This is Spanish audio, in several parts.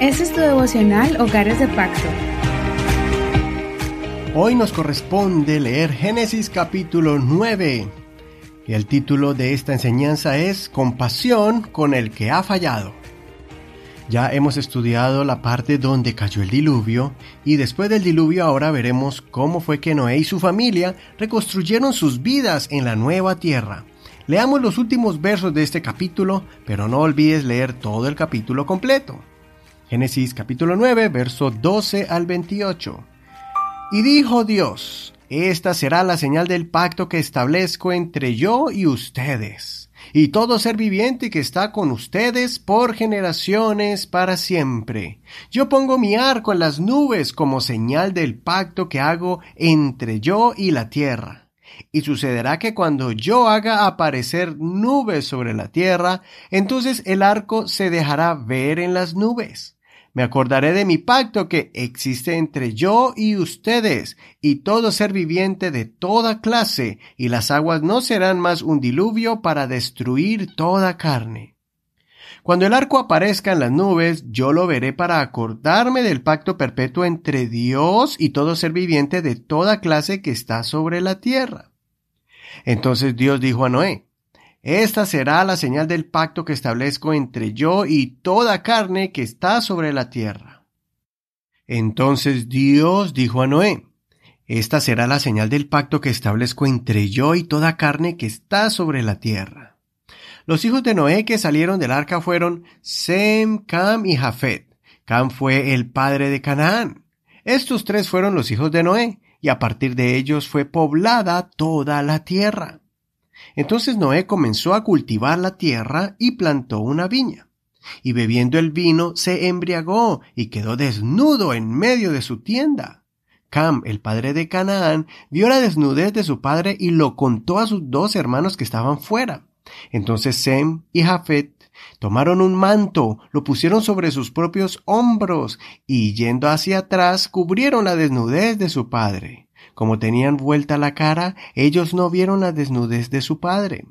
Este es tu devocional Hogares de Pacto. Hoy nos corresponde leer Génesis capítulo 9. Y el título de esta enseñanza es Compasión con el que ha fallado. Ya hemos estudiado la parte donde cayó el diluvio y después del diluvio ahora veremos cómo fue que Noé y su familia reconstruyeron sus vidas en la nueva tierra. Leamos los últimos versos de este capítulo, pero no olvides leer todo el capítulo completo. Génesis capítulo 9, verso 12 al 28. Y dijo Dios, esta será la señal del pacto que establezco entre yo y ustedes y todo ser viviente que está con ustedes por generaciones para siempre. Yo pongo mi arco en las nubes como señal del pacto que hago entre yo y la tierra. Y sucederá que cuando yo haga aparecer nubes sobre la tierra, entonces el arco se dejará ver en las nubes. Me acordaré de mi pacto que existe entre yo y ustedes y todo ser viviente de toda clase, y las aguas no serán más un diluvio para destruir toda carne. Cuando el arco aparezca en las nubes, yo lo veré para acordarme del pacto perpetuo entre Dios y todo ser viviente de toda clase que está sobre la tierra. Entonces Dios dijo a Noé, esta será la señal del pacto que establezco entre yo y toda carne que está sobre la tierra. Entonces Dios dijo a Noé, Esta será la señal del pacto que establezco entre yo y toda carne que está sobre la tierra. Los hijos de Noé que salieron del arca fueron Sem, Cam y Jafet. Cam fue el padre de Canaán. Estos tres fueron los hijos de Noé, y a partir de ellos fue poblada toda la tierra. Entonces Noé comenzó a cultivar la tierra y plantó una viña. Y bebiendo el vino se embriagó y quedó desnudo en medio de su tienda. Cam, el padre de Canaán, vio la desnudez de su padre y lo contó a sus dos hermanos que estaban fuera. Entonces Sem y Jafet tomaron un manto, lo pusieron sobre sus propios hombros y yendo hacia atrás cubrieron la desnudez de su padre. Como tenían vuelta la cara, ellos no vieron la desnudez de su padre.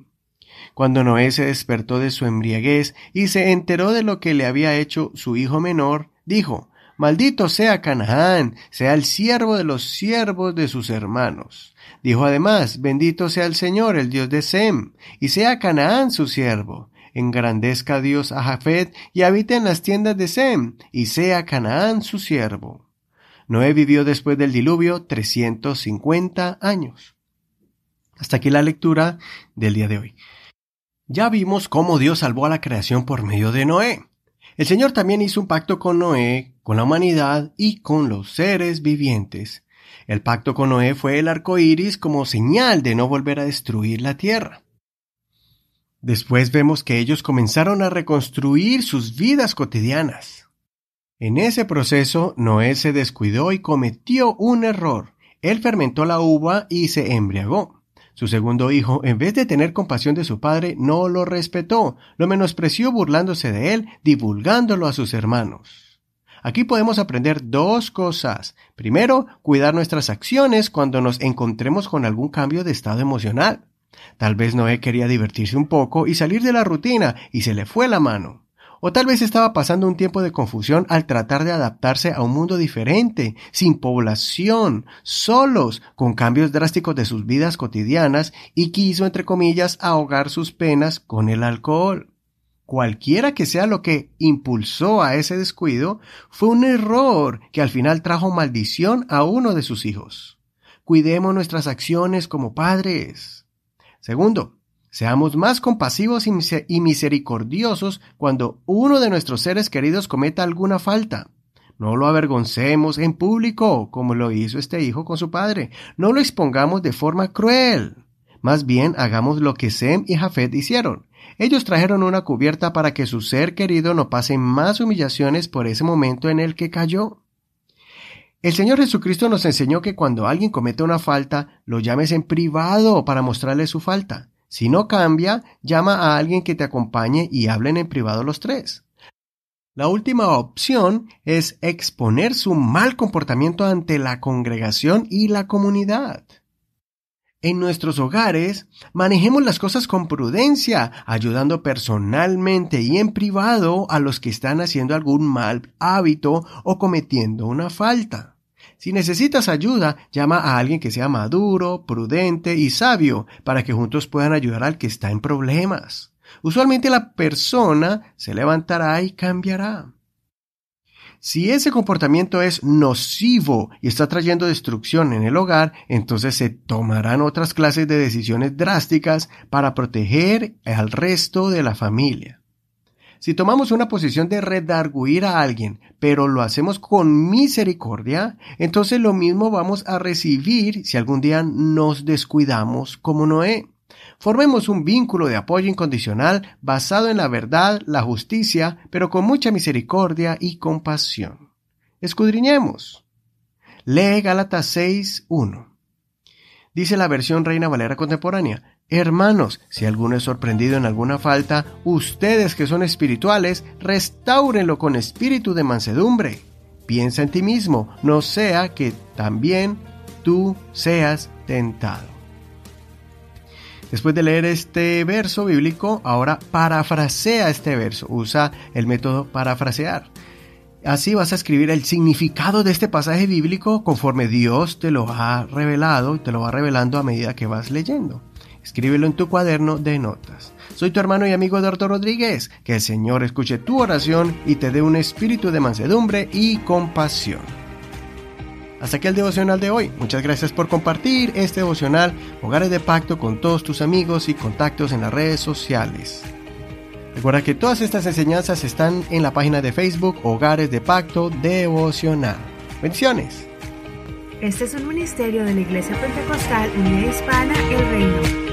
Cuando Noé se despertó de su embriaguez y se enteró de lo que le había hecho su hijo menor, dijo, Maldito sea Canaán, sea el siervo de los siervos de sus hermanos. Dijo además, Bendito sea el Señor, el Dios de Sem, y sea Canaán su siervo. Engrandezca Dios a Jafet y habite en las tiendas de Sem, y sea Canaán su siervo. Noé vivió después del diluvio 350 años. Hasta aquí la lectura del día de hoy. Ya vimos cómo Dios salvó a la creación por medio de Noé. El Señor también hizo un pacto con Noé, con la humanidad y con los seres vivientes. El pacto con Noé fue el arco iris como señal de no volver a destruir la tierra. Después vemos que ellos comenzaron a reconstruir sus vidas cotidianas. En ese proceso, Noé se descuidó y cometió un error. Él fermentó la uva y se embriagó. Su segundo hijo, en vez de tener compasión de su padre, no lo respetó, lo menospreció burlándose de él, divulgándolo a sus hermanos. Aquí podemos aprender dos cosas. Primero, cuidar nuestras acciones cuando nos encontremos con algún cambio de estado emocional. Tal vez Noé quería divertirse un poco y salir de la rutina y se le fue la mano. O tal vez estaba pasando un tiempo de confusión al tratar de adaptarse a un mundo diferente, sin población, solos, con cambios drásticos de sus vidas cotidianas y quiso, entre comillas, ahogar sus penas con el alcohol. Cualquiera que sea lo que impulsó a ese descuido, fue un error que al final trajo maldición a uno de sus hijos. Cuidemos nuestras acciones como padres. Segundo, Seamos más compasivos y misericordiosos cuando uno de nuestros seres queridos cometa alguna falta. No lo avergoncemos en público, como lo hizo este hijo con su padre. No lo expongamos de forma cruel. Más bien hagamos lo que Sem y Jafet hicieron. Ellos trajeron una cubierta para que su ser querido no pase más humillaciones por ese momento en el que cayó. El Señor Jesucristo nos enseñó que cuando alguien comete una falta, lo llames en privado para mostrarle su falta. Si no cambia, llama a alguien que te acompañe y hablen en privado los tres. La última opción es exponer su mal comportamiento ante la congregación y la comunidad. En nuestros hogares, manejemos las cosas con prudencia, ayudando personalmente y en privado a los que están haciendo algún mal hábito o cometiendo una falta. Si necesitas ayuda, llama a alguien que sea maduro, prudente y sabio para que juntos puedan ayudar al que está en problemas. Usualmente la persona se levantará y cambiará. Si ese comportamiento es nocivo y está trayendo destrucción en el hogar, entonces se tomarán otras clases de decisiones drásticas para proteger al resto de la familia. Si tomamos una posición de redarguir a alguien, pero lo hacemos con misericordia, entonces lo mismo vamos a recibir si algún día nos descuidamos como Noé. Formemos un vínculo de apoyo incondicional basado en la verdad, la justicia, pero con mucha misericordia y compasión. Escudriñemos. Lee Gálatas 6.1. Dice la versión Reina Valera contemporánea, Hermanos, si alguno es sorprendido en alguna falta, ustedes que son espirituales, restáurenlo con espíritu de mansedumbre. Piensa en ti mismo, no sea que también tú seas tentado. Después de leer este verso bíblico, ahora parafrasea este verso, usa el método parafrasear. Así vas a escribir el significado de este pasaje bíblico conforme Dios te lo ha revelado y te lo va revelando a medida que vas leyendo. Escríbelo en tu cuaderno de notas. Soy tu hermano y amigo Eduardo Rodríguez. Que el Señor escuche tu oración y te dé un espíritu de mansedumbre y compasión. Hasta aquí el devocional de hoy. Muchas gracias por compartir este devocional Hogares de Pacto con todos tus amigos y contactos en las redes sociales. Recuerda que todas estas enseñanzas están en la página de Facebook Hogares de Pacto Devocional. Bendiciones. Este es un ministerio de la Iglesia Pentecostal Unida Hispana El Reino.